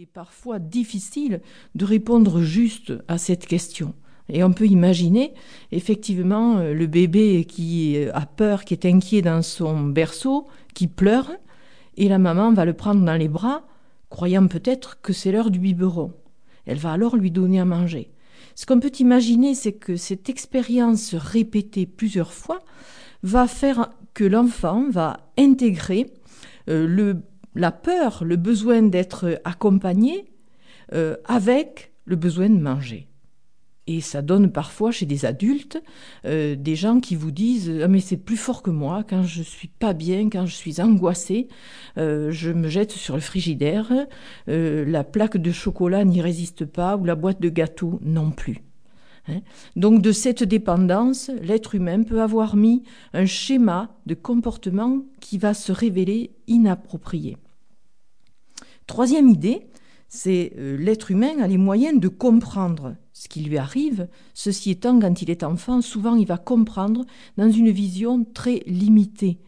Est parfois difficile de répondre juste à cette question. Et on peut imaginer effectivement le bébé qui a peur, qui est inquiet dans son berceau, qui pleure, et la maman va le prendre dans les bras, croyant peut-être que c'est l'heure du biberon. Elle va alors lui donner à manger. Ce qu'on peut imaginer, c'est que cette expérience répétée plusieurs fois va faire que l'enfant va intégrer euh, le, la peur, le besoin d'être accompagné euh, avec le besoin de manger. Et ça donne parfois chez des adultes euh, des gens qui vous disent ah, mais c'est plus fort que moi quand je suis pas bien, quand je suis angoissé, euh, je me jette sur le frigidaire, euh, la plaque de chocolat n'y résiste pas ou la boîte de gâteau non plus. Hein. Donc de cette dépendance, l'être humain peut avoir mis un schéma de comportement qui va se révéler inapproprié. Troisième idée, c'est l'être humain a les moyens de comprendre ce qui lui arrive. Ceci étant, quand il est enfant, souvent il va comprendre dans une vision très limitée.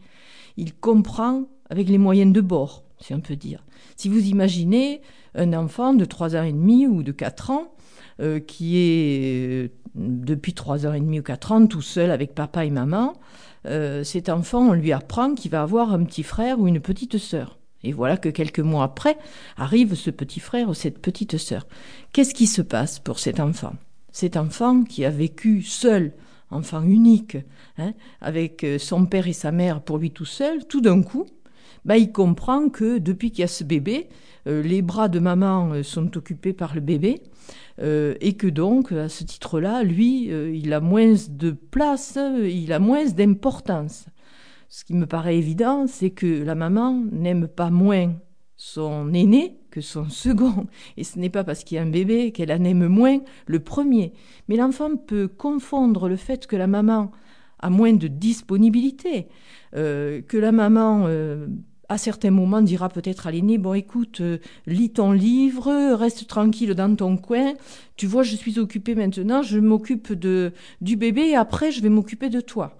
Il comprend avec les moyens de bord, si on peut dire. Si vous imaginez un enfant de 3 ans et demi ou de 4 ans euh, qui est euh, depuis 3 ans et demi ou 4 ans tout seul avec papa et maman, euh, cet enfant, on lui apprend qu'il va avoir un petit frère ou une petite sœur. Et voilà que quelques mois après arrive ce petit frère ou cette petite sœur. Qu'est-ce qui se passe pour cet enfant? Cet enfant qui a vécu seul, enfant unique, hein, avec son père et sa mère pour lui tout seul, tout d'un coup, bah, il comprend que depuis qu'il y a ce bébé, euh, les bras de maman euh, sont occupés par le bébé, et que donc, à ce titre-là, lui, il a moins de place, il a moins d'importance. Ce qui me paraît évident, c'est que la maman n'aime pas moins son aîné que son second. Et ce n'est pas parce qu'il y a un bébé qu'elle en aime moins le premier. Mais l'enfant peut confondre le fait que la maman a moins de disponibilité, euh, que la maman, euh, à certains moments, dira peut-être à l'aîné, bon écoute, euh, lis ton livre, reste tranquille dans ton coin, tu vois, je suis occupée maintenant, je m'occupe de du bébé et après je vais m'occuper de toi.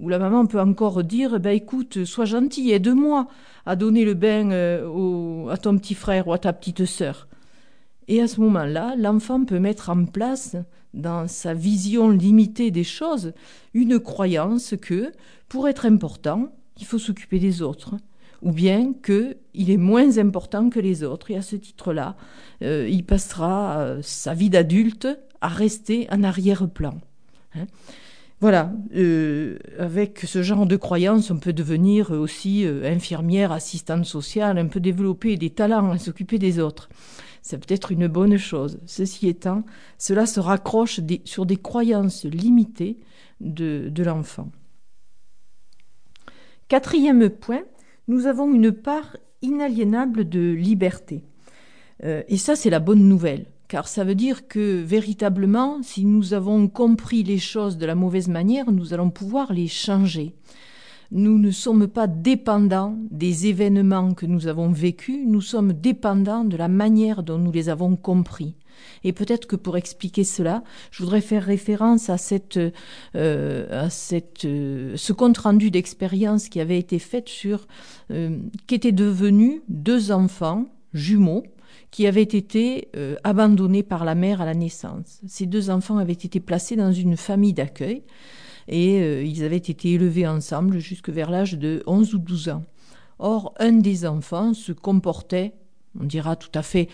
Ou la maman peut encore dire, ben écoute, sois gentil, aide-moi à donner le bain euh, à ton petit frère ou à ta petite sœur. Et à ce moment-là, l'enfant peut mettre en place, dans sa vision limitée des choses, une croyance que, pour être important, il faut s'occuper des autres, ou bien qu'il est moins important que les autres, et à ce titre-là, euh, il passera euh, sa vie d'adulte à rester en arrière-plan. Hein. Voilà, euh, avec ce genre de croyance, on peut devenir aussi infirmière, assistante sociale, un peu développer des talents à s'occuper des autres. C'est peut-être une bonne chose. Ceci étant, cela se raccroche sur des croyances limitées de, l'enfant. Quatrième point, nous avons une part inaliénable de liberté. Euh, et ça, c'est la bonne nouvelle car ça veut dire que véritablement, si nous avons compris les choses de la mauvaise manière, nous allons pouvoir les changer. Nous ne sommes pas dépendants des événements que nous avons vécus, nous sommes dépendants de la manière dont nous les avons compris. Et peut-être que pour expliquer cela, je voudrais faire référence à, cette, euh, à cette, euh, ce compte-rendu d'expérience qui avait été fait sur euh, qu'étaient devenus deux enfants jumeaux qui avaient été euh, abandonnés par la mère à la naissance. Ces deux enfants avaient été placés dans une famille d'accueil et euh, ils avaient été élevés ensemble jusque vers l'âge de 11 ou 12 ans. Or, un des enfants se comportait, on dira tout à fait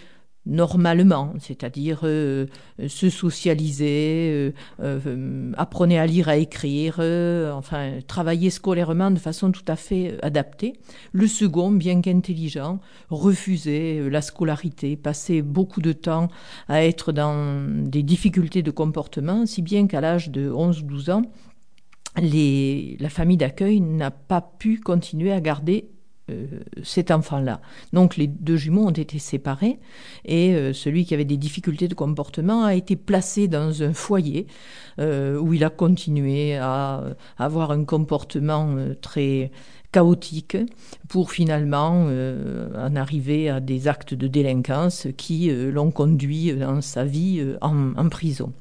normalement, c'est-à-dire euh, se socialiser, euh, apprenez à lire, à écrire, enfin travailler scolairement de façon tout à fait adaptée. Le second, bien qu'intelligent, refusait la scolarité, passait beaucoup de temps à être dans des difficultés de comportement, si bien qu'à l'âge de 11 ou 12 ans, la famille d'accueil n'a pas pu continuer à garder euh, cet enfant-là. Donc les deux jumeaux ont été séparés et euh, celui qui avait des difficultés de comportement a été placé dans un foyer euh, où il a continué à, avoir un comportement très chaotique pour finalement en arriver à des actes de délinquance qui l'ont conduit dans sa vie en prison.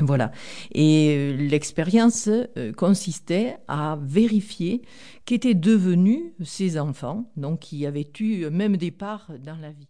Voilà. Et euh, l'expérience euh, consistait à vérifier qu'étaient devenus ces enfants, donc qui avaient eu même des parts dans la vie.